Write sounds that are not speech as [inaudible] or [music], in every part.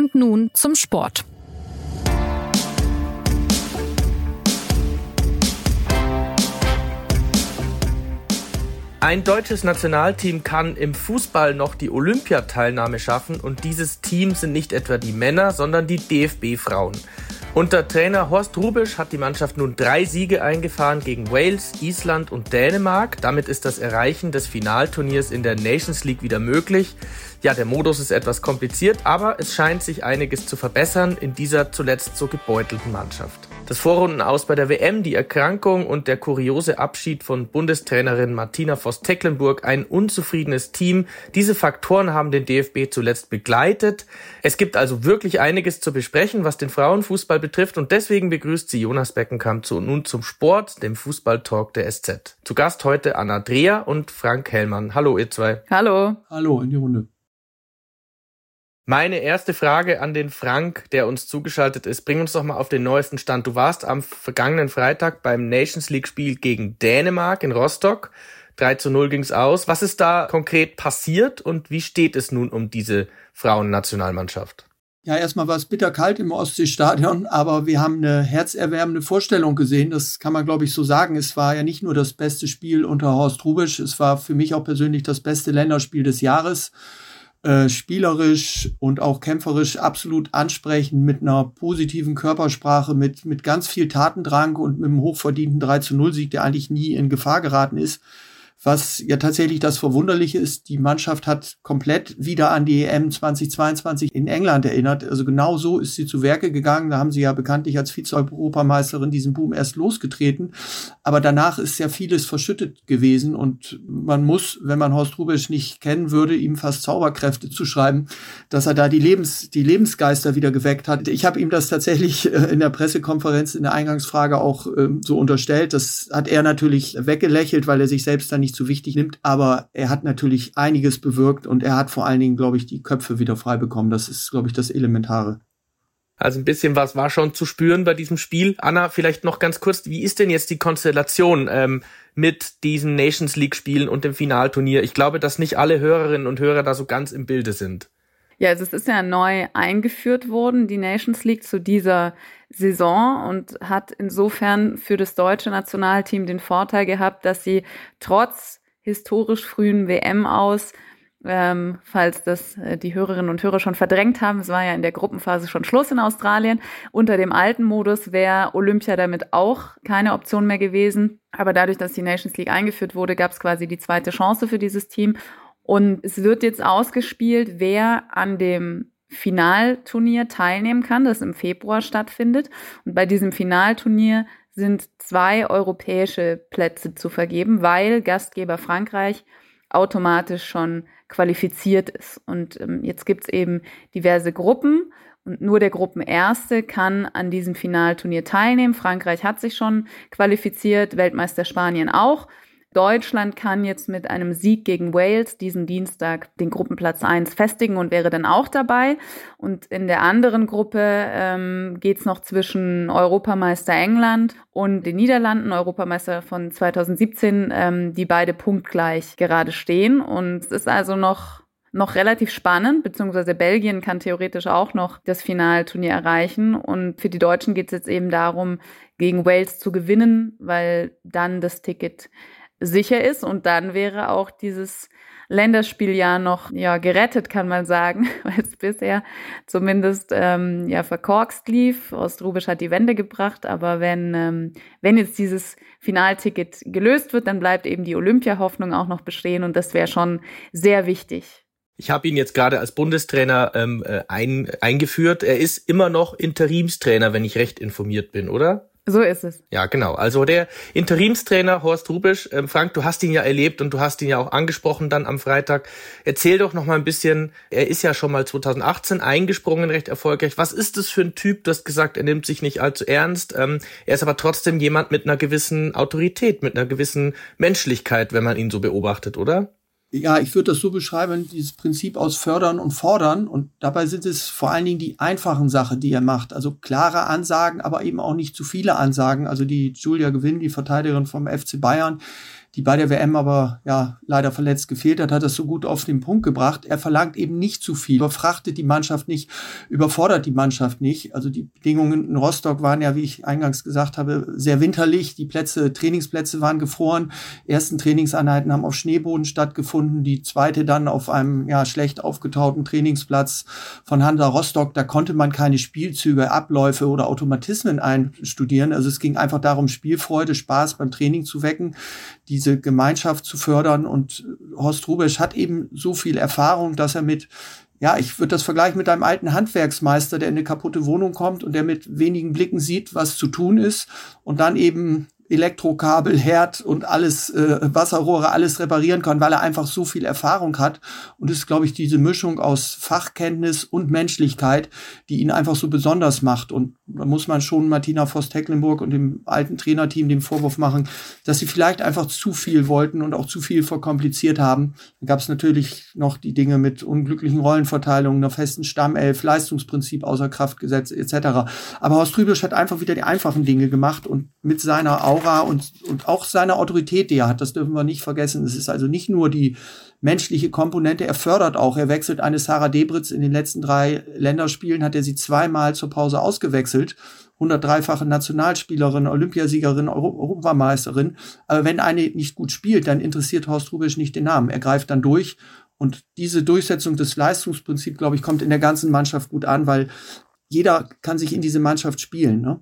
Und nun zum Sport. Ein deutsches Nationalteam kann im Fußball noch die Olympiateilnahme schaffen und dieses Team sind nicht etwa die Männer, sondern die DFB-Frauen. Unter Trainer Horst Rubisch hat die Mannschaft nun drei Siege eingefahren gegen Wales, Island und Dänemark. Damit ist das Erreichen des Finalturniers in der Nations League wieder möglich. Ja, der Modus ist etwas kompliziert, aber es scheint sich einiges zu verbessern in dieser zuletzt so gebeutelten Mannschaft. Das Vorrunden aus bei der WM, die Erkrankung und der kuriose Abschied von Bundestrainerin Martina Voss-Tecklenburg, ein unzufriedenes Team. Diese Faktoren haben den DFB zuletzt begleitet. Es gibt also wirklich einiges zu besprechen, was den Frauenfußball betrifft und deswegen begrüßt sie Jonas Beckenkamp zu nun zum Sport, dem Fußballtalk der SZ. Zu Gast heute Anna Dreher und Frank Hellmann. Hallo ihr zwei. Hallo. Hallo in die Runde. Meine erste Frage an den Frank, der uns zugeschaltet ist. Bring uns doch mal auf den neuesten Stand. Du warst am vergangenen Freitag beim Nations League Spiel gegen Dänemark in Rostock. 3 zu 0 ging's aus. Was ist da konkret passiert und wie steht es nun um diese Frauennationalmannschaft? Ja, erstmal war es bitterkalt im Ostseestadion, aber wir haben eine herzerwärmende Vorstellung gesehen. Das kann man, glaube ich, so sagen. Es war ja nicht nur das beste Spiel unter Horst Rubisch, es war für mich auch persönlich das beste Länderspiel des Jahres äh, spielerisch und auch kämpferisch absolut ansprechend mit einer positiven Körpersprache, mit, mit ganz viel Tatendrang und mit einem hochverdienten 3 zu 0 Sieg, der eigentlich nie in Gefahr geraten ist. Was ja tatsächlich das Verwunderliche ist, die Mannschaft hat komplett wieder an die EM 2022 in England erinnert. Also genau so ist sie zu Werke gegangen. Da haben sie ja bekanntlich als Vize-Europameisterin diesen Boom erst losgetreten. Aber danach ist ja vieles verschüttet gewesen und man muss, wenn man Horst Rubisch nicht kennen würde, ihm fast Zauberkräfte zuschreiben, dass er da die Lebens, die Lebensgeister wieder geweckt hat. Ich habe ihm das tatsächlich äh, in der Pressekonferenz in der Eingangsfrage auch ähm, so unterstellt. Das hat er natürlich weggelächelt, weil er sich selbst dann nicht nicht so wichtig nimmt, aber er hat natürlich einiges bewirkt und er hat vor allen Dingen, glaube ich, die Köpfe wieder frei bekommen. Das ist, glaube ich, das Elementare. Also ein bisschen was war schon zu spüren bei diesem Spiel. Anna, vielleicht noch ganz kurz, wie ist denn jetzt die Konstellation ähm, mit diesen Nations League Spielen und dem Finalturnier? Ich glaube, dass nicht alle Hörerinnen und Hörer da so ganz im Bilde sind. Ja, also es ist ja neu eingeführt worden, die Nations League zu dieser Saison und hat insofern für das deutsche Nationalteam den Vorteil gehabt, dass sie trotz historisch frühen WM aus ähm, falls das äh, die Hörerinnen und Hörer schon verdrängt haben. Es war ja in der Gruppenphase schon Schluss in Australien. Unter dem alten Modus wäre Olympia damit auch keine Option mehr gewesen. Aber dadurch, dass die Nations League eingeführt wurde, gab es quasi die zweite Chance für dieses Team. Und es wird jetzt ausgespielt, wer an dem Finalturnier teilnehmen kann, das im Februar stattfindet. Und bei diesem Finalturnier sind zwei europäische Plätze zu vergeben, weil Gastgeber Frankreich automatisch schon qualifiziert ist. Und ähm, jetzt gibt's eben diverse Gruppen und nur der Gruppenerste kann an diesem Finalturnier teilnehmen. Frankreich hat sich schon qualifiziert, Weltmeister Spanien auch. Deutschland kann jetzt mit einem Sieg gegen Wales diesen Dienstag den Gruppenplatz 1 festigen und wäre dann auch dabei. Und in der anderen Gruppe ähm, geht es noch zwischen Europameister England und den Niederlanden, Europameister von 2017, ähm, die beide punktgleich gerade stehen. Und es ist also noch noch relativ spannend, beziehungsweise Belgien kann theoretisch auch noch das Finalturnier erreichen. Und für die Deutschen geht es jetzt eben darum, gegen Wales zu gewinnen, weil dann das Ticket sicher ist und dann wäre auch dieses Länderspieljahr noch ja gerettet, kann man sagen, [laughs] weil es bisher zumindest ähm, ja verkorkst lief. Ostrubisch hat die Wende gebracht, aber wenn ähm, wenn jetzt dieses Finalticket gelöst wird, dann bleibt eben die Olympia-Hoffnung auch noch bestehen und das wäre schon sehr wichtig. Ich habe ihn jetzt gerade als Bundestrainer ähm, äh, ein, eingeführt. Er ist immer noch Interimstrainer, wenn ich recht informiert bin, oder? So ist es. Ja, genau. Also der Interimstrainer Horst Rubisch, ähm, Frank, du hast ihn ja erlebt und du hast ihn ja auch angesprochen dann am Freitag. Erzähl doch noch mal ein bisschen, er ist ja schon mal 2018 eingesprungen, recht erfolgreich. Was ist das für ein Typ? Du hast gesagt, er nimmt sich nicht allzu ernst. Ähm, er ist aber trotzdem jemand mit einer gewissen Autorität, mit einer gewissen Menschlichkeit, wenn man ihn so beobachtet, oder? Ja, ich würde das so beschreiben, dieses Prinzip aus Fördern und Fordern. Und dabei sind es vor allen Dingen die einfachen Sachen, die er macht. Also klare Ansagen, aber eben auch nicht zu viele Ansagen. Also die Julia Gewinn, die Verteidigerin vom FC Bayern, die bei der WM aber ja leider verletzt gefehlt hat, hat das so gut auf den Punkt gebracht. Er verlangt eben nicht zu viel, überfrachtet die Mannschaft nicht, überfordert die Mannschaft nicht. Also die Bedingungen in Rostock waren ja, wie ich eingangs gesagt habe, sehr winterlich. Die Plätze, Trainingsplätze waren gefroren. Ersten Trainingseinheiten haben auf Schneeboden stattgefunden. Die zweite dann auf einem ja schlecht aufgetauten Trainingsplatz von Hansa Rostock. Da konnte man keine Spielzüge, Abläufe oder Automatismen einstudieren. Also es ging einfach darum, Spielfreude, Spaß beim Training zu wecken, diese Gemeinschaft zu fördern. Und Horst Rubesch hat eben so viel Erfahrung, dass er mit ja, ich würde das vergleichen mit einem alten Handwerksmeister, der in eine kaputte Wohnung kommt und der mit wenigen Blicken sieht, was zu tun ist und dann eben Elektrokabel, Herd und alles, äh, Wasserrohre, alles reparieren kann, weil er einfach so viel Erfahrung hat. Und es ist, glaube ich, diese Mischung aus Fachkenntnis und Menschlichkeit, die ihn einfach so besonders macht. Und da muss man schon Martina Voss-Tecklenburg und dem alten Trainerteam den Vorwurf machen, dass sie vielleicht einfach zu viel wollten und auch zu viel verkompliziert haben. Dann gab es natürlich noch die Dinge mit unglücklichen Rollenverteilungen, einer festen Stammelf, Leistungsprinzip außer Kraft gesetzt etc. Aber Horst Trübisch hat einfach wieder die einfachen Dinge gemacht und mit seiner Augen Aura und, und auch seine Autorität, die er hat. Das dürfen wir nicht vergessen. Es ist also nicht nur die menschliche Komponente. Er fördert auch. Er wechselt eine Sarah Debritz in den letzten drei Länderspielen, hat er sie zweimal zur Pause ausgewechselt. 103-fache Nationalspielerin, Olympiasiegerin, Europameisterin. Aber wenn eine nicht gut spielt, dann interessiert Horst Rubisch nicht den Namen. Er greift dann durch. Und diese Durchsetzung des Leistungsprinzips, glaube ich, kommt in der ganzen Mannschaft gut an, weil jeder kann sich in diese Mannschaft spielen. Ne?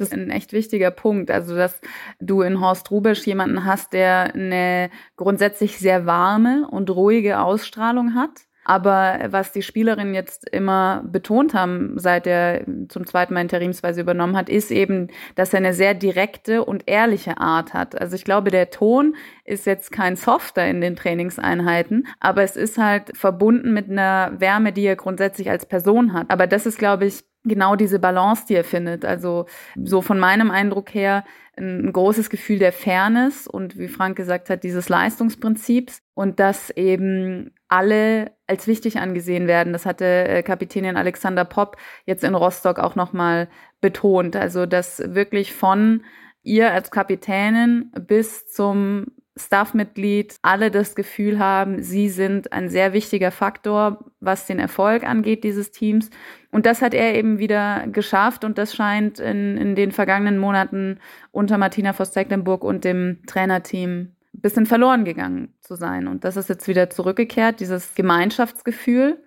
Das ist ein echt wichtiger Punkt. Also, dass du in Horst Rubisch jemanden hast, der eine grundsätzlich sehr warme und ruhige Ausstrahlung hat. Aber was die Spielerinnen jetzt immer betont haben, seit er zum zweiten Mal interimsweise übernommen hat, ist eben, dass er eine sehr direkte und ehrliche Art hat. Also ich glaube, der Ton ist jetzt kein softer in den Trainingseinheiten, aber es ist halt verbunden mit einer Wärme, die er grundsätzlich als Person hat. Aber das ist, glaube ich, genau diese Balance, die er findet. Also so von meinem Eindruck her ein großes Gefühl der Fairness und wie Frank gesagt hat, dieses Leistungsprinzips und dass eben alle als wichtig angesehen werden. Das hatte äh, Kapitänin Alexander Popp jetzt in Rostock auch nochmal betont. Also dass wirklich von ihr als Kapitänin bis zum Staffmitglied alle das Gefühl haben, sie sind ein sehr wichtiger Faktor, was den Erfolg angeht dieses Teams. Und das hat er eben wieder geschafft und das scheint in, in den vergangenen Monaten unter Martina Voss-Tecklenburg und dem Trainerteam ein bisschen verloren gegangen zu sein. Und das ist jetzt wieder zurückgekehrt, dieses Gemeinschaftsgefühl.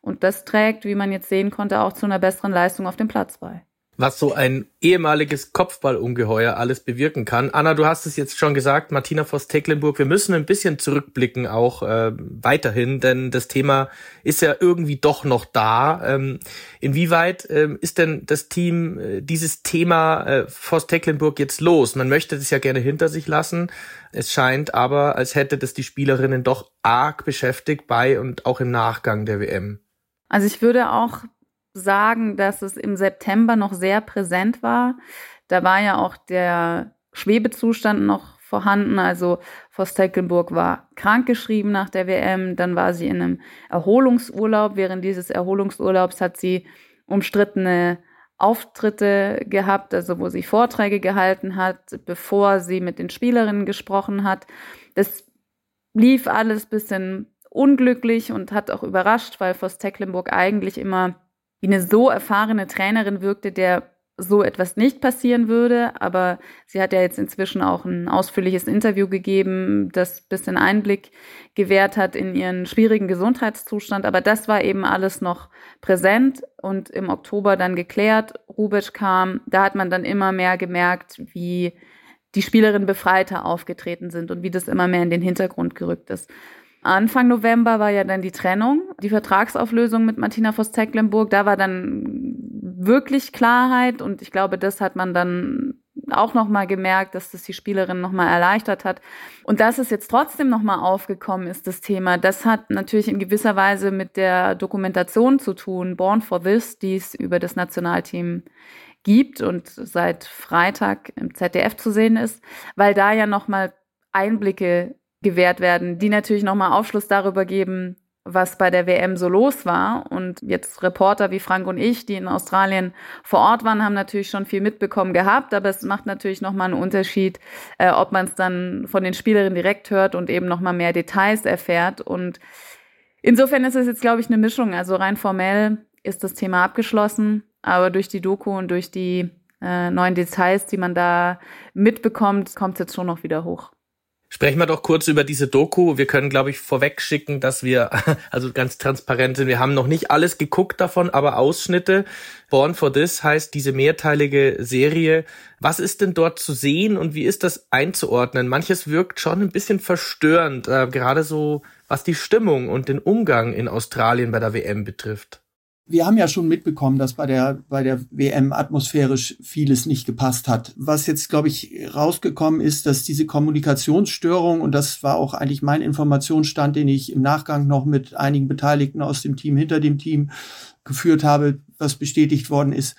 Und das trägt, wie man jetzt sehen konnte, auch zu einer besseren Leistung auf dem Platz bei was so ein ehemaliges Kopfballungeheuer alles bewirken kann. Anna, du hast es jetzt schon gesagt, Martina Voss-Tecklenburg, wir müssen ein bisschen zurückblicken auch äh, weiterhin, denn das Thema ist ja irgendwie doch noch da. Ähm, inwieweit ähm, ist denn das Team äh, dieses Thema äh, Voss-Tecklenburg jetzt los? Man möchte das ja gerne hinter sich lassen. Es scheint aber, als hätte das die Spielerinnen doch arg beschäftigt bei und auch im Nachgang der WM. Also ich würde auch sagen, dass es im September noch sehr präsent war. Da war ja auch der Schwebezustand noch vorhanden. Also Voss Tecklenburg war krankgeschrieben nach der WM. Dann war sie in einem Erholungsurlaub. Während dieses Erholungsurlaubs hat sie umstrittene Auftritte gehabt, also wo sie Vorträge gehalten hat, bevor sie mit den Spielerinnen gesprochen hat. Das lief alles bisschen unglücklich und hat auch überrascht, weil Voss Tecklenburg eigentlich immer wie eine so erfahrene Trainerin wirkte, der so etwas nicht passieren würde. Aber sie hat ja jetzt inzwischen auch ein ausführliches Interview gegeben, das ein bisschen Einblick gewährt hat in ihren schwierigen Gesundheitszustand. Aber das war eben alles noch präsent und im Oktober dann geklärt. Rubic kam, da hat man dann immer mehr gemerkt, wie die Spielerinnen befreiter aufgetreten sind und wie das immer mehr in den Hintergrund gerückt ist. Anfang November war ja dann die Trennung, die Vertragsauflösung mit Martina Voss-Tecklenburg. Da war dann wirklich Klarheit und ich glaube, das hat man dann auch nochmal gemerkt, dass das die Spielerin nochmal erleichtert hat. Und dass es jetzt trotzdem nochmal aufgekommen ist, das Thema, das hat natürlich in gewisser Weise mit der Dokumentation zu tun, Born for This, die es über das Nationalteam gibt und seit Freitag im ZDF zu sehen ist, weil da ja nochmal Einblicke gewährt werden, die natürlich nochmal Aufschluss darüber geben, was bei der WM so los war. Und jetzt Reporter wie Frank und ich, die in Australien vor Ort waren, haben natürlich schon viel mitbekommen gehabt. Aber es macht natürlich nochmal einen Unterschied, äh, ob man es dann von den Spielerinnen direkt hört und eben nochmal mehr Details erfährt. Und insofern ist es jetzt, glaube ich, eine Mischung. Also rein formell ist das Thema abgeschlossen. Aber durch die Doku und durch die äh, neuen Details, die man da mitbekommt, kommt es jetzt schon noch wieder hoch. Sprechen wir doch kurz über diese Doku. Wir können, glaube ich, vorweg schicken, dass wir [laughs] also ganz transparent sind. Wir haben noch nicht alles geguckt davon, aber Ausschnitte. Born for This heißt diese mehrteilige Serie. Was ist denn dort zu sehen und wie ist das einzuordnen? Manches wirkt schon ein bisschen verstörend, äh, gerade so was die Stimmung und den Umgang in Australien bei der WM betrifft wir haben ja schon mitbekommen, dass bei der, bei der WM atmosphärisch vieles nicht gepasst hat. Was jetzt, glaube ich, rausgekommen ist, dass diese Kommunikationsstörung, und das war auch eigentlich mein Informationsstand, den ich im Nachgang noch mit einigen Beteiligten aus dem Team, hinter dem Team geführt habe, was bestätigt worden ist,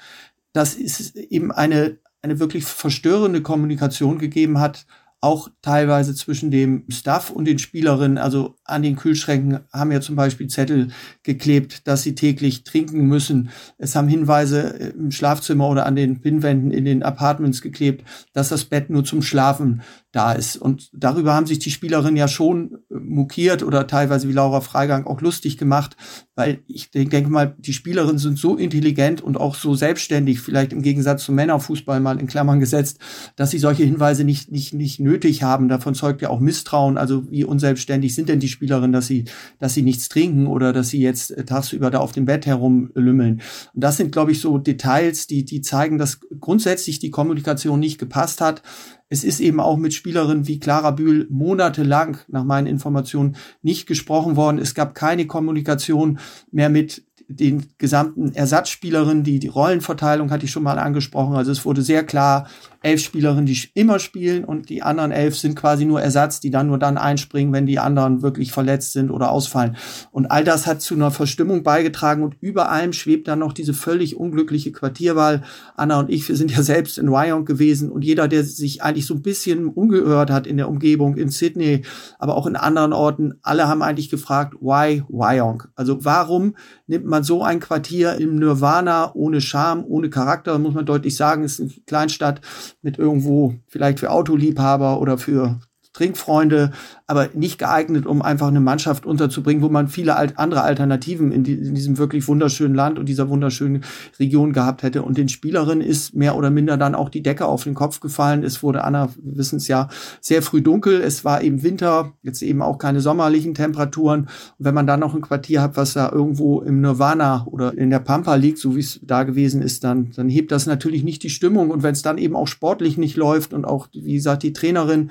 dass es eben eine, eine wirklich verstörende Kommunikation gegeben hat, auch teilweise zwischen dem Staff und den Spielerinnen. Also an den Kühlschränken haben ja zum Beispiel Zettel geklebt, dass sie täglich trinken müssen. Es haben Hinweise im Schlafzimmer oder an den Pinnwänden in den Apartments geklebt, dass das Bett nur zum Schlafen da ist. Und darüber haben sich die Spielerinnen ja schon äh, mokiert oder teilweise wie Laura Freigang auch lustig gemacht, weil ich denke mal, die Spielerinnen sind so intelligent und auch so selbstständig, vielleicht im Gegensatz zum Männerfußball mal in Klammern gesetzt, dass sie solche Hinweise nicht, nicht, nicht nötig haben. Davon zeugt ja auch Misstrauen. Also wie unselbstständig sind denn die Spielerinnen, dass sie, dass sie nichts trinken oder dass sie jetzt äh, tagsüber da auf dem Bett herumlümmeln. Und das sind, glaube ich, so Details, die, die zeigen, dass grundsätzlich die Kommunikation nicht gepasst hat. Es ist eben auch mit Spielerinnen wie Clara Bühl monatelang nach meinen Informationen nicht gesprochen worden. Es gab keine Kommunikation mehr mit den gesamten Ersatzspielerinnen. Die, die Rollenverteilung hatte ich schon mal angesprochen. Also es wurde sehr klar elf Spielerinnen, die immer spielen und die anderen elf sind quasi nur Ersatz, die dann nur dann einspringen, wenn die anderen wirklich verletzt sind oder ausfallen. Und all das hat zu einer Verstimmung beigetragen und über allem schwebt dann noch diese völlig unglückliche Quartierwahl. Anna und ich, wir sind ja selbst in Wyong gewesen und jeder, der sich eigentlich so ein bisschen umgehört hat in der Umgebung, in Sydney, aber auch in anderen Orten, alle haben eigentlich gefragt, why Wyong? Also warum nimmt man so ein Quartier im Nirvana ohne Charme, ohne Charakter, muss man deutlich sagen, ist eine Kleinstadt, mit irgendwo vielleicht für Autoliebhaber oder für Trinkfreunde, aber nicht geeignet, um einfach eine Mannschaft unterzubringen, wo man viele andere Alternativen in, die, in, diesem wirklich wunderschönen Land und dieser wunderschönen Region gehabt hätte. Und den Spielerinnen ist mehr oder minder dann auch die Decke auf den Kopf gefallen. Es wurde, Anna, wir wissen es ja, sehr früh dunkel. Es war eben Winter, jetzt eben auch keine sommerlichen Temperaturen. Und wenn man dann noch ein Quartier hat, was da irgendwo im Nirvana oder in der Pampa liegt, so wie es da gewesen ist, dann, dann hebt das natürlich nicht die Stimmung. Und wenn es dann eben auch sportlich nicht läuft und auch, wie gesagt, die Trainerin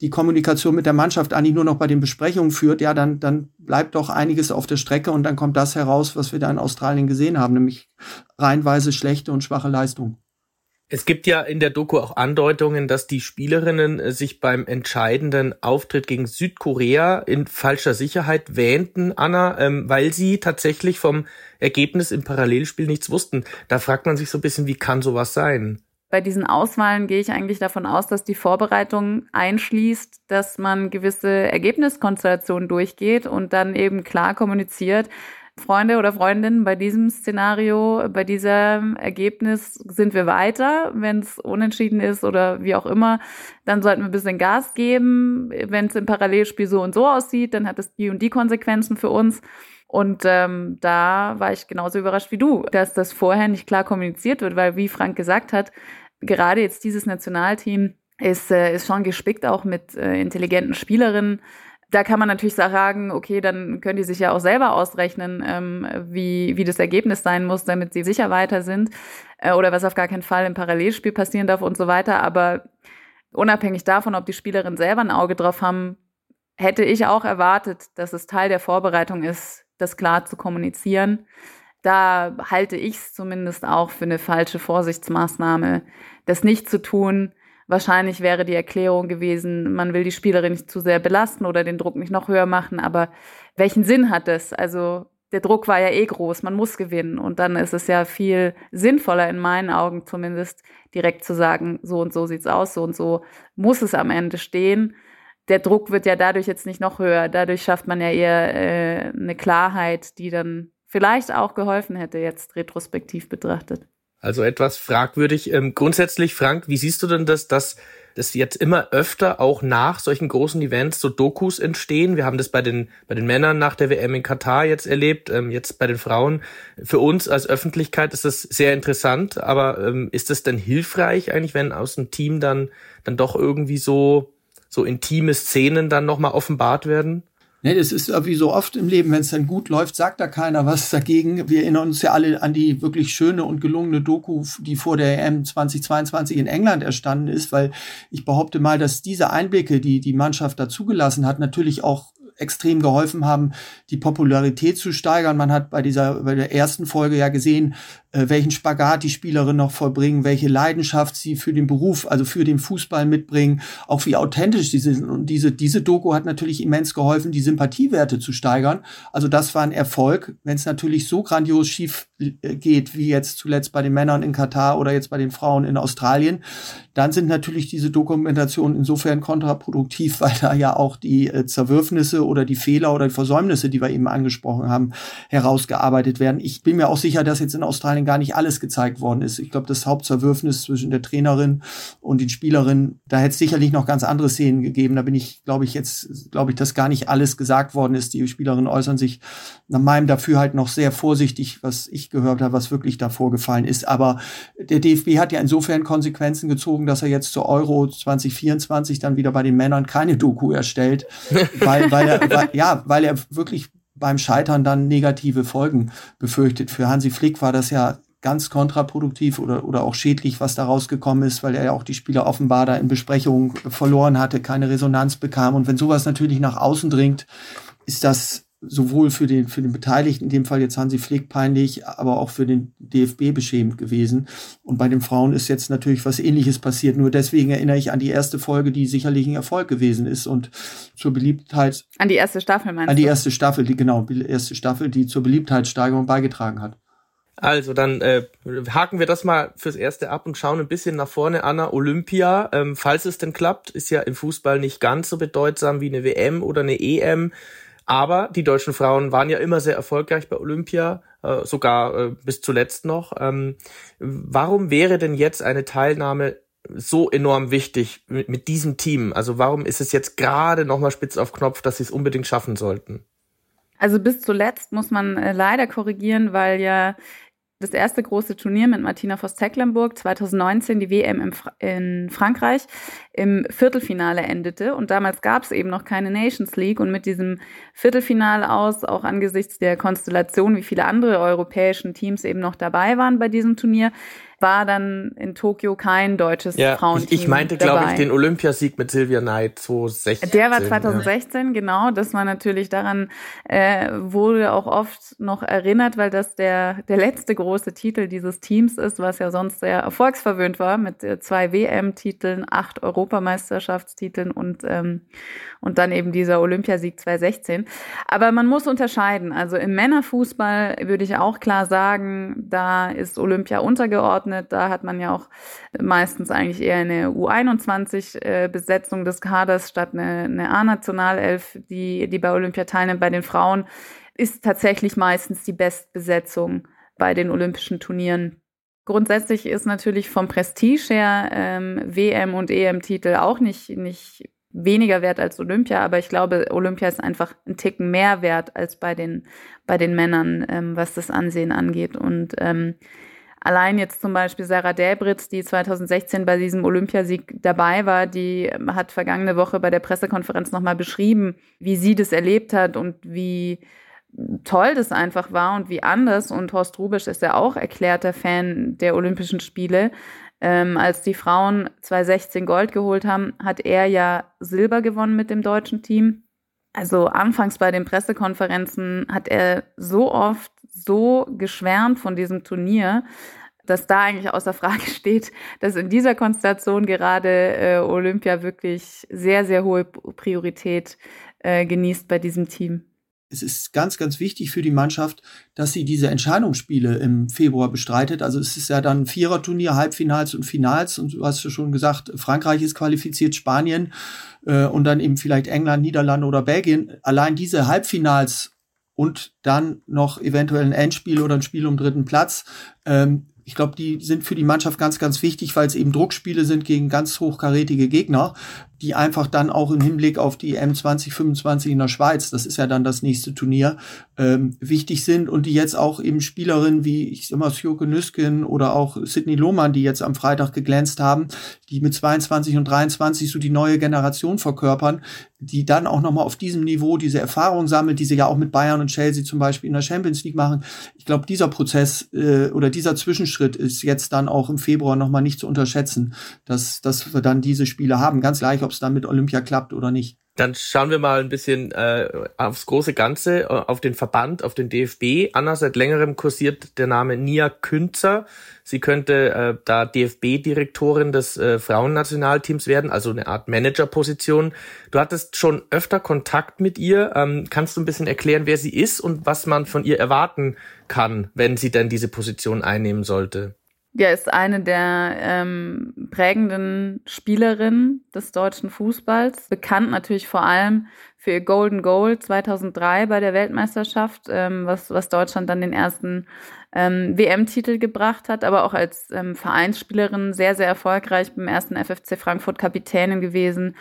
die Kommunikation mit der Mannschaft eigentlich nur noch bei den Besprechungen führt, ja, dann, dann bleibt doch einiges auf der Strecke und dann kommt das heraus, was wir da in Australien gesehen haben, nämlich reihenweise schlechte und schwache Leistung. Es gibt ja in der Doku auch Andeutungen, dass die Spielerinnen äh, sich beim entscheidenden Auftritt gegen Südkorea in falscher Sicherheit wähnten, Anna, ähm, weil sie tatsächlich vom Ergebnis im Parallelspiel nichts wussten. Da fragt man sich so ein bisschen, wie kann sowas sein? Bei diesen Auswahlen gehe ich eigentlich davon aus, dass die Vorbereitung einschließt, dass man gewisse Ergebniskonstellationen durchgeht und dann eben klar kommuniziert, Freunde oder Freundinnen, bei diesem Szenario, bei diesem Ergebnis sind wir weiter. Wenn es unentschieden ist oder wie auch immer, dann sollten wir ein bisschen Gas geben. Wenn es im Parallelspiel so und so aussieht, dann hat es die und die Konsequenzen für uns. Und ähm, da war ich genauso überrascht wie du, dass das vorher nicht klar kommuniziert wird, weil wie Frank gesagt hat, gerade jetzt dieses Nationalteam ist, äh, ist schon gespickt auch mit äh, intelligenten Spielerinnen. Da kann man natürlich sagen, okay, dann können die sich ja auch selber ausrechnen, ähm, wie, wie das Ergebnis sein muss, damit sie sicher weiter sind äh, oder was auf gar keinen Fall im Parallelspiel passieren darf und so weiter. Aber unabhängig davon, ob die Spielerinnen selber ein Auge drauf haben, hätte ich auch erwartet, dass es Teil der Vorbereitung ist, das klar zu kommunizieren. Da halte ich es zumindest auch für eine falsche Vorsichtsmaßnahme, das nicht zu tun. Wahrscheinlich wäre die Erklärung gewesen, man will die Spielerin nicht zu sehr belasten oder den Druck nicht noch höher machen. Aber welchen Sinn hat das? Also der Druck war ja eh groß, man muss gewinnen. Und dann ist es ja viel sinnvoller, in meinen Augen zumindest, direkt zu sagen, so und so sieht's aus, so und so muss es am Ende stehen der Druck wird ja dadurch jetzt nicht noch höher. Dadurch schafft man ja eher äh, eine Klarheit, die dann vielleicht auch geholfen hätte, jetzt retrospektiv betrachtet. Also etwas fragwürdig. Ähm, grundsätzlich, Frank, wie siehst du denn das, dass dass jetzt immer öfter auch nach solchen großen Events so Dokus entstehen. Wir haben das bei den, bei den Männern nach der WM in Katar jetzt erlebt, ähm, jetzt bei den Frauen. Für uns als Öffentlichkeit ist das sehr interessant, aber ähm, ist das denn hilfreich eigentlich, wenn aus dem Team dann, dann doch irgendwie so, so intime Szenen dann nochmal offenbart werden? Nee, das ist wie so oft im Leben, wenn es dann gut läuft, sagt da keiner was dagegen. Wir erinnern uns ja alle an die wirklich schöne und gelungene Doku, die vor der EM 2022 in England erstanden ist, weil ich behaupte mal, dass diese Einblicke, die die Mannschaft da zugelassen hat, natürlich auch extrem geholfen haben, die Popularität zu steigern. Man hat bei dieser, bei der ersten Folge ja gesehen, äh, welchen Spagat die Spielerinnen noch vollbringen, welche Leidenschaft sie für den Beruf, also für den Fußball mitbringen, auch wie authentisch sie sind. Und diese, diese Doku hat natürlich immens geholfen, die Sympathiewerte zu steigern. Also das war ein Erfolg. Wenn es natürlich so grandios schief äh, geht, wie jetzt zuletzt bei den Männern in Katar oder jetzt bei den Frauen in Australien, dann sind natürlich diese Dokumentationen insofern kontraproduktiv, weil da ja auch die äh, Zerwürfnisse oder die Fehler oder die Versäumnisse, die wir eben angesprochen haben, herausgearbeitet werden. Ich bin mir auch sicher, dass jetzt in Australien gar nicht alles gezeigt worden ist. Ich glaube, das Hauptzerwürfnis zwischen der Trainerin und den Spielerinnen, da hätte es sicherlich noch ganz andere Szenen gegeben. Da bin ich, glaube ich, jetzt, glaube ich, dass gar nicht alles gesagt worden ist. Die Spielerinnen äußern sich nach meinem Dafürhalt noch sehr vorsichtig, was ich gehört habe, was wirklich da vorgefallen ist. Aber der DFB hat ja insofern Konsequenzen gezogen, dass er jetzt zur Euro 2024 dann wieder bei den Männern keine Doku erstellt, [laughs] weil, weil er, weil, ja, weil er wirklich beim Scheitern dann negative Folgen befürchtet. Für Hansi Flick war das ja ganz kontraproduktiv oder, oder auch schädlich, was da rausgekommen ist, weil er ja auch die Spieler offenbar da in Besprechungen verloren hatte, keine Resonanz bekam. Und wenn sowas natürlich nach außen dringt, ist das sowohl für den, für den Beteiligten, in dem Fall jetzt Hansi Flick peinlich, aber auch für den DFB beschämend gewesen. Und bei den Frauen ist jetzt natürlich was ähnliches passiert. Nur deswegen erinnere ich an die erste Folge, die sicherlich ein Erfolg gewesen ist und zur Beliebtheit. An die erste Staffel meinst du? An die erste Staffel, die, genau, die erste Staffel, die zur Beliebtheitssteigerung beigetragen hat. Also dann äh, haken wir das mal fürs Erste ab und schauen ein bisschen nach vorne. Anna, Olympia, ähm, falls es denn klappt, ist ja im Fußball nicht ganz so bedeutsam wie eine WM oder eine EM. Aber die deutschen Frauen waren ja immer sehr erfolgreich bei Olympia, äh, sogar äh, bis zuletzt noch. Ähm, warum wäre denn jetzt eine Teilnahme so enorm wichtig mit, diesem Team? Also warum ist es jetzt gerade nochmal spitz auf Knopf, dass sie es unbedingt schaffen sollten? Also bis zuletzt muss man äh, leider korrigieren, weil ja das erste große Turnier mit Martina Voss-Tecklenburg 2019, die WM in Frankreich, im Viertelfinale endete. Und damals gab es eben noch keine Nations League. Und mit diesem Viertelfinale aus, auch angesichts der Konstellation, wie viele andere europäischen Teams eben noch dabei waren bei diesem Turnier, war dann in Tokio kein deutsches ja, Frauenteam. Ich, ich meinte, glaube ich, den Olympiasieg mit Silvia Knight 2016. Der war 2016, ja. genau. Das war natürlich daran, äh, wurde auch oft noch erinnert, weil das der, der letzte große Titel dieses Teams ist, was ja sonst sehr erfolgsverwöhnt war, mit äh, zwei WM-Titeln, acht Europameisterschaftstiteln und, ähm, und dann eben dieser Olympiasieg 2016. Aber man muss unterscheiden. Also im Männerfußball würde ich auch klar sagen, da ist Olympia untergeordnet zugeordnet. Da hat man ja auch meistens eigentlich eher eine U21-Besetzung des Kaders statt eine, eine A-Nationalelf, die, die bei Olympia teilnimmt. Bei den Frauen ist tatsächlich meistens die Bestbesetzung bei den olympischen Turnieren. Grundsätzlich ist natürlich vom Prestige her ähm, WM- und EM-Titel auch nicht, nicht weniger wert als Olympia, aber ich glaube, Olympia ist einfach ein Ticken mehr wert als bei den, bei den Männern, ähm, was das Ansehen angeht. Und ähm, Allein jetzt zum Beispiel Sarah Delbritz, die 2016 bei diesem Olympiasieg dabei war, die hat vergangene Woche bei der Pressekonferenz nochmal beschrieben, wie sie das erlebt hat und wie toll das einfach war und wie anders. Und Horst Rubisch ist ja auch erklärter Fan der Olympischen Spiele. Ähm, als die Frauen 2016 Gold geholt haben, hat er ja Silber gewonnen mit dem deutschen Team. Also anfangs bei den Pressekonferenzen hat er so oft so geschwärmt von diesem Turnier, dass da eigentlich außer Frage [laughs] steht, dass in dieser Konstellation gerade äh, Olympia wirklich sehr, sehr hohe Priorität äh, genießt bei diesem Team. es ist ganz, ganz wichtig für die Mannschaft, dass sie diese Entscheidungsspiele im Februar bestreitet. Also es ist ja dann Viererturnier, Halbfinals und Finals. Und du hast ja schon gesagt, Frankreich ist qualifiziert, Spanien äh, und dann eben vielleicht England, Niederlande oder Belgien. Allein diese Halbfinals und dann noch eventuell ein Endspiel oder ein Spiel um dritten Platz. Ähm, ich glaube, die sind für die Mannschaft ganz, ganz wichtig, weil es eben Druckspiele sind gegen ganz hochkarätige Gegner die einfach dann auch im Hinblick auf die M2025 in der Schweiz, das ist ja dann das nächste Turnier, ähm, wichtig sind und die jetzt auch eben Spielerinnen wie, ich sag mal, Sjoke Nüsken oder auch Sidney Lohmann, die jetzt am Freitag geglänzt haben, die mit 22 und 23 so die neue Generation verkörpern, die dann auch nochmal auf diesem Niveau diese Erfahrung sammelt, die sie ja auch mit Bayern und Chelsea zum Beispiel in der Champions League machen. Ich glaube, dieser Prozess äh, oder dieser Zwischenschritt ist jetzt dann auch im Februar nochmal nicht zu unterschätzen, dass, dass wir dann diese Spiele haben. Ganz gleich, ob es dann mit Olympia klappt oder nicht. Dann schauen wir mal ein bisschen äh, aufs große Ganze, äh, auf den Verband, auf den DFB. Anna, seit längerem kursiert der Name Nia Künzer. Sie könnte äh, da DFB-Direktorin des äh, Frauennationalteams werden, also eine Art Managerposition. Du hattest schon öfter Kontakt mit ihr. Ähm, kannst du ein bisschen erklären, wer sie ist und was man von ihr erwarten kann, wenn sie denn diese Position einnehmen sollte? Ja, ist eine der ähm, prägenden Spielerinnen des deutschen Fußballs. Bekannt natürlich vor allem für ihr Golden Goal 2003 bei der Weltmeisterschaft, ähm, was, was Deutschland dann den ersten ähm, WM-Titel gebracht hat, aber auch als ähm, Vereinsspielerin sehr, sehr erfolgreich beim ersten FFC Frankfurt Kapitänin gewesen.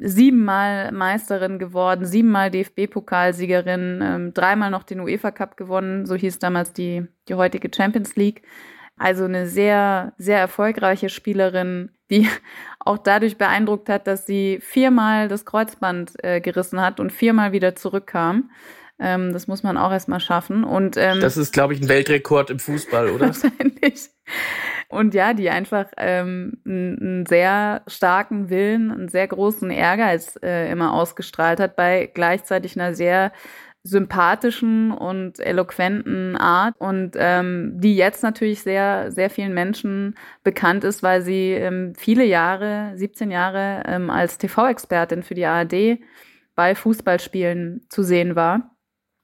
Siebenmal Meisterin geworden, siebenmal DFB-Pokalsiegerin, ähm, dreimal noch den UEFA Cup gewonnen, so hieß damals die, die heutige Champions League. Also eine sehr, sehr erfolgreiche Spielerin, die [laughs] auch dadurch beeindruckt hat, dass sie viermal das Kreuzband äh, gerissen hat und viermal wieder zurückkam. Ähm, das muss man auch erstmal schaffen. Und, ähm, das ist, glaube ich, ein Weltrekord im Fußball, oder? Wahrscheinlich. Und ja, die einfach ähm, einen sehr starken Willen, einen sehr großen Ehrgeiz äh, immer ausgestrahlt hat, bei gleichzeitig einer sehr sympathischen und eloquenten Art und ähm, die jetzt natürlich sehr, sehr vielen Menschen bekannt ist, weil sie ähm, viele Jahre, 17 Jahre ähm, als TV-Expertin für die ARD bei Fußballspielen zu sehen war.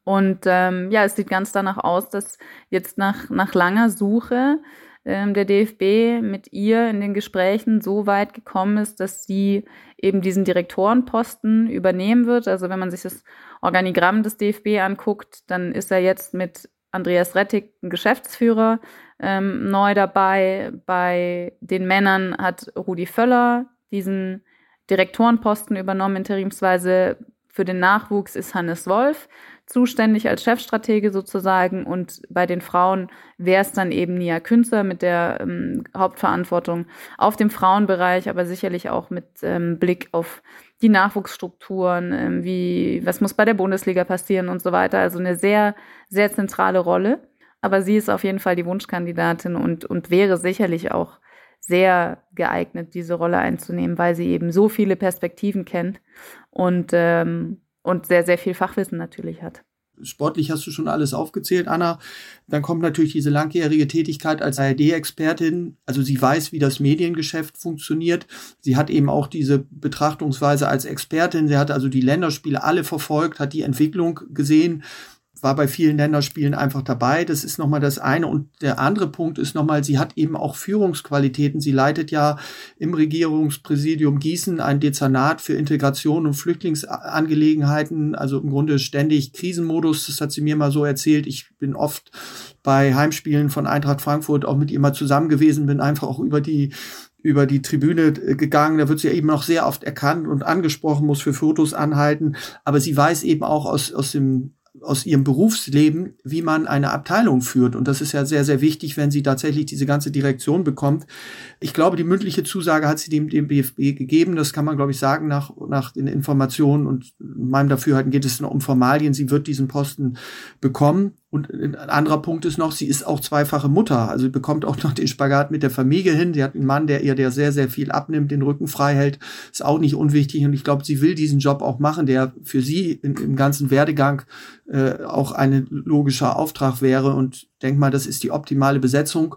Und ähm, ja, es sieht ganz danach aus, dass jetzt nach, nach langer Suche ähm, der DFB mit ihr in den Gesprächen so weit gekommen ist, dass sie eben diesen Direktorenposten übernehmen wird. Also wenn man sich das Organigramm des DFB anguckt, dann ist er jetzt mit Andreas Rettig ein Geschäftsführer ähm, neu dabei. Bei den Männern hat Rudi Völler diesen Direktorenposten übernommen, interimsweise für den Nachwuchs ist Hannes Wolf zuständig als Chefstratege sozusagen und bei den Frauen wäre es dann eben Nia Künzer mit der ähm, Hauptverantwortung auf dem Frauenbereich, aber sicherlich auch mit ähm, Blick auf die Nachwuchsstrukturen, ähm, wie was muss bei der Bundesliga passieren und so weiter. Also eine sehr, sehr zentrale Rolle. Aber sie ist auf jeden Fall die Wunschkandidatin und, und wäre sicherlich auch sehr geeignet, diese Rolle einzunehmen, weil sie eben so viele Perspektiven kennt und ähm, und sehr, sehr viel Fachwissen natürlich hat. Sportlich hast du schon alles aufgezählt, Anna. Dann kommt natürlich diese langjährige Tätigkeit als ARD-Expertin. Also sie weiß, wie das Mediengeschäft funktioniert. Sie hat eben auch diese Betrachtungsweise als Expertin. Sie hat also die Länderspiele alle verfolgt, hat die Entwicklung gesehen war bei vielen Länderspielen einfach dabei. Das ist nochmal das eine. Und der andere Punkt ist nochmal, sie hat eben auch Führungsqualitäten. Sie leitet ja im Regierungspräsidium Gießen ein Dezernat für Integration und Flüchtlingsangelegenheiten, also im Grunde ständig Krisenmodus. Das hat sie mir mal so erzählt. Ich bin oft bei Heimspielen von Eintracht Frankfurt auch mit ihr mal zusammen gewesen, bin einfach auch über die über die Tribüne gegangen. Da wird sie ja eben noch sehr oft erkannt und angesprochen, muss für Fotos anhalten. Aber sie weiß eben auch aus, aus dem aus ihrem Berufsleben, wie man eine Abteilung führt. Und das ist ja sehr, sehr wichtig, wenn sie tatsächlich diese ganze Direktion bekommt. Ich glaube, die mündliche Zusage hat sie dem, dem BFB gegeben. Das kann man, glaube ich, sagen nach, nach den Informationen und meinem Dafürhalten geht es noch um Formalien. Sie wird diesen Posten bekommen. Und ein anderer Punkt ist noch, sie ist auch zweifache Mutter. Also sie bekommt auch noch den Spagat mit der Familie hin. Sie hat einen Mann, der ihr der sehr, sehr viel abnimmt, den Rücken frei hält. Ist auch nicht unwichtig. Und ich glaube, sie will diesen Job auch machen, der für sie in, im ganzen Werdegang äh, auch ein logischer Auftrag wäre. Und denk mal, das ist die optimale Besetzung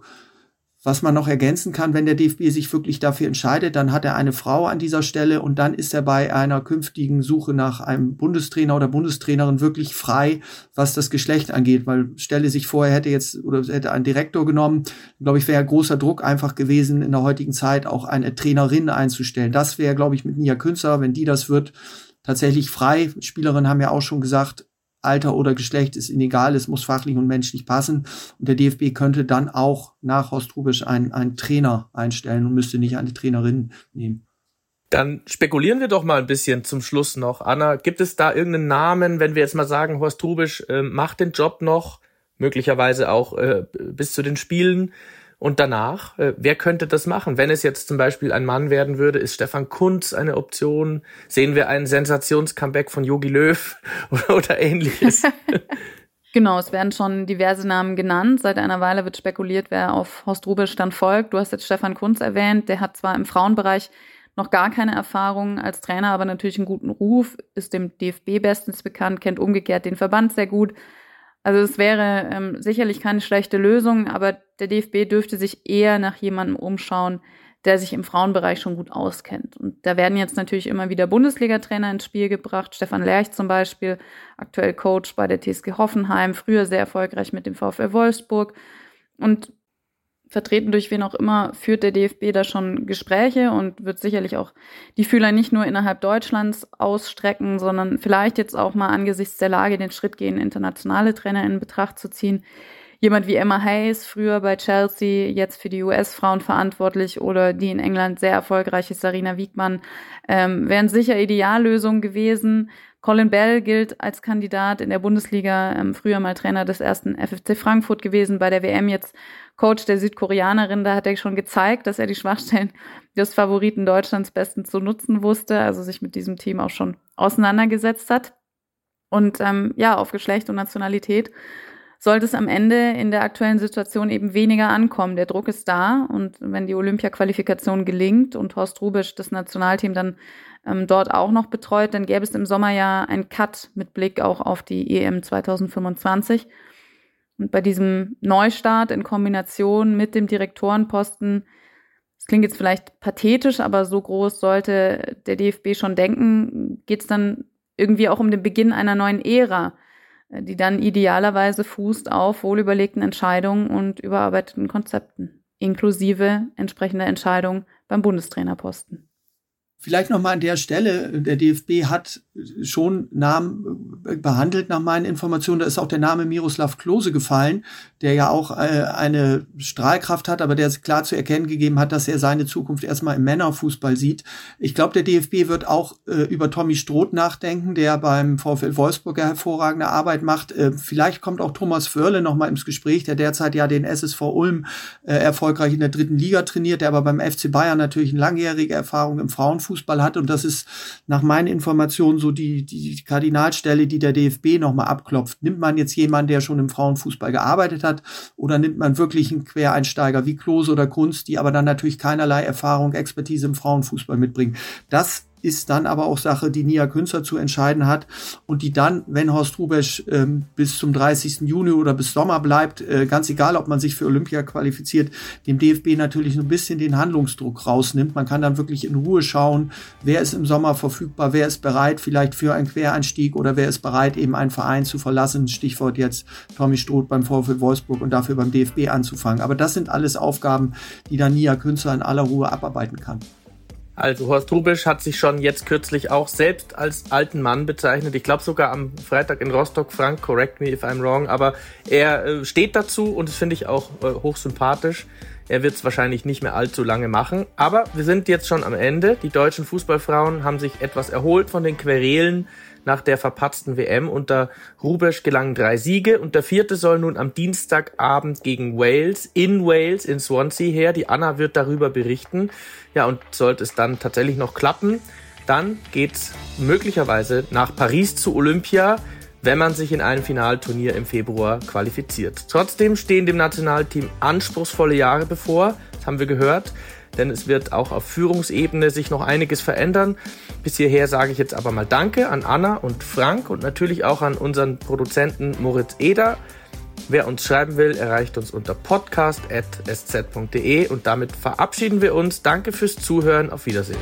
was man noch ergänzen kann, wenn der DFB sich wirklich dafür entscheidet, dann hat er eine Frau an dieser Stelle und dann ist er bei einer künftigen Suche nach einem Bundestrainer oder Bundestrainerin wirklich frei, was das Geschlecht angeht, weil stelle sich vor, er hätte jetzt oder hätte einen Direktor genommen, glaube ich, wäre großer Druck einfach gewesen, in der heutigen Zeit auch eine Trainerin einzustellen. Das wäre, glaube ich, mit Nia Künzer, wenn die das wird, tatsächlich frei. Spielerinnen haben ja auch schon gesagt, Alter oder Geschlecht ist egal, es muss fachlich und menschlich passen. Und der DFB könnte dann auch nach Horst Rubisch einen, einen Trainer einstellen und müsste nicht eine Trainerin nehmen. Dann spekulieren wir doch mal ein bisschen zum Schluss noch. Anna, gibt es da irgendeinen Namen, wenn wir jetzt mal sagen, Horst Rubisch äh, macht den Job noch, möglicherweise auch äh, bis zu den Spielen? Und danach, äh, wer könnte das machen? Wenn es jetzt zum Beispiel ein Mann werden würde, ist Stefan Kunz eine Option? Sehen wir einen Sensations-Comeback von Yogi Löw [laughs] oder, oder ähnliches? [laughs] Genau, es werden schon diverse Namen genannt. Seit einer Weile wird spekuliert, wer auf Horst Rubisch dann folgt. Du hast jetzt Stefan Kunz erwähnt. Der hat zwar im Frauenbereich noch gar keine Erfahrung als Trainer, aber natürlich einen guten Ruf, ist dem DFB bestens bekannt, kennt umgekehrt den Verband sehr gut, also es wäre ähm, sicherlich keine schlechte Lösung, aber der DFB dürfte sich eher nach jemandem umschauen, der sich im Frauenbereich schon gut auskennt. Und da werden jetzt natürlich immer wieder Bundesliga-Trainer ins Spiel gebracht. Stefan Lerch zum Beispiel, aktuell Coach bei der TSG Hoffenheim, früher sehr erfolgreich mit dem VfL Wolfsburg. Und vertreten durch wen auch immer, führt der DFB da schon Gespräche und wird sicherlich auch die Fühler nicht nur innerhalb Deutschlands ausstrecken, sondern vielleicht jetzt auch mal angesichts der Lage den Schritt gehen, internationale Trainer in Betracht zu ziehen. Jemand wie Emma Hayes, früher bei Chelsea, jetzt für die US-Frauen verantwortlich oder die in England sehr erfolgreiche Sarina Wiegmann, ähm, wären sicher Ideallösungen gewesen. Colin Bell gilt als Kandidat in der Bundesliga, ähm, früher mal Trainer des ersten FFC Frankfurt gewesen, bei der WM jetzt Coach der Südkoreanerin, da hat er schon gezeigt, dass er die Schwachstellen des Favoriten Deutschlands bestens zu nutzen wusste, also sich mit diesem Team auch schon auseinandergesetzt hat. Und ähm, ja, auf Geschlecht und Nationalität sollte es am Ende in der aktuellen Situation eben weniger ankommen. Der Druck ist da und wenn die Olympia-Qualifikation gelingt und Horst Rubisch das Nationalteam dann ähm, dort auch noch betreut, dann gäbe es im Sommer ja ein Cut mit Blick auch auf die EM 2025. Und bei diesem Neustart in Kombination mit dem Direktorenposten, das klingt jetzt vielleicht pathetisch, aber so groß sollte der DFB schon denken, geht es dann irgendwie auch um den Beginn einer neuen Ära, die dann idealerweise fußt auf wohlüberlegten Entscheidungen und überarbeiteten Konzepten, inklusive entsprechender Entscheidungen beim Bundestrainerposten. Vielleicht noch mal an der Stelle, der DFB hat schon Namen äh, behandelt nach meinen Informationen. Da ist auch der Name Miroslav Klose gefallen, der ja auch äh, eine Strahlkraft hat, aber der klar zu erkennen gegeben hat, dass er seine Zukunft erstmal im Männerfußball sieht. Ich glaube, der DFB wird auch äh, über Tommy Stroth nachdenken, der beim VfL Wolfsburg hervorragende Arbeit macht. Äh, vielleicht kommt auch Thomas Förle noch mal ins Gespräch, der derzeit ja den SSV Ulm äh, erfolgreich in der dritten Liga trainiert, der aber beim FC Bayern natürlich eine langjährige Erfahrung im Frauenfußball Fußball hat. Und das ist nach meinen Informationen so die, die Kardinalstelle, die der DFB nochmal abklopft. Nimmt man jetzt jemanden, der schon im Frauenfußball gearbeitet hat, oder nimmt man wirklich einen Quereinsteiger wie Klose oder Kunst, die aber dann natürlich keinerlei Erfahrung, Expertise im Frauenfußball mitbringen? Das ist dann aber auch Sache, die Nia Künzer zu entscheiden hat und die dann, wenn Horst Rubesch ähm, bis zum 30. Juni oder bis Sommer bleibt, äh, ganz egal, ob man sich für Olympia qualifiziert, dem DFB natürlich so ein bisschen den Handlungsdruck rausnimmt. Man kann dann wirklich in Ruhe schauen, wer ist im Sommer verfügbar, wer ist bereit vielleicht für einen Quereinstieg oder wer ist bereit, eben einen Verein zu verlassen. Stichwort jetzt Tommy Stroth beim VfL Wolfsburg und dafür beim DFB anzufangen. Aber das sind alles Aufgaben, die dann Nia Künzer in aller Ruhe abarbeiten kann. Also Horst Rubisch hat sich schon jetzt kürzlich auch selbst als alten Mann bezeichnet. Ich glaube sogar am Freitag in Rostock, Frank, correct me if I'm wrong, aber er äh, steht dazu und das finde ich auch äh, hochsympathisch. Er wird es wahrscheinlich nicht mehr allzu lange machen, aber wir sind jetzt schon am Ende. Die deutschen Fußballfrauen haben sich etwas erholt von den Querelen nach der verpatzten WM. Unter Rubesch gelangen drei Siege und der vierte soll nun am Dienstagabend gegen Wales in Wales in Swansea her. Die Anna wird darüber berichten. Ja, und sollte es dann tatsächlich noch klappen, dann geht's möglicherweise nach Paris zu Olympia, wenn man sich in ein Finalturnier im Februar qualifiziert. Trotzdem stehen dem Nationalteam anspruchsvolle Jahre bevor, das haben wir gehört denn es wird auch auf Führungsebene sich noch einiges verändern. Bis hierher sage ich jetzt aber mal Danke an Anna und Frank und natürlich auch an unseren Produzenten Moritz Eder. Wer uns schreiben will, erreicht uns unter podcast.sz.de und damit verabschieden wir uns. Danke fürs Zuhören. Auf Wiedersehen.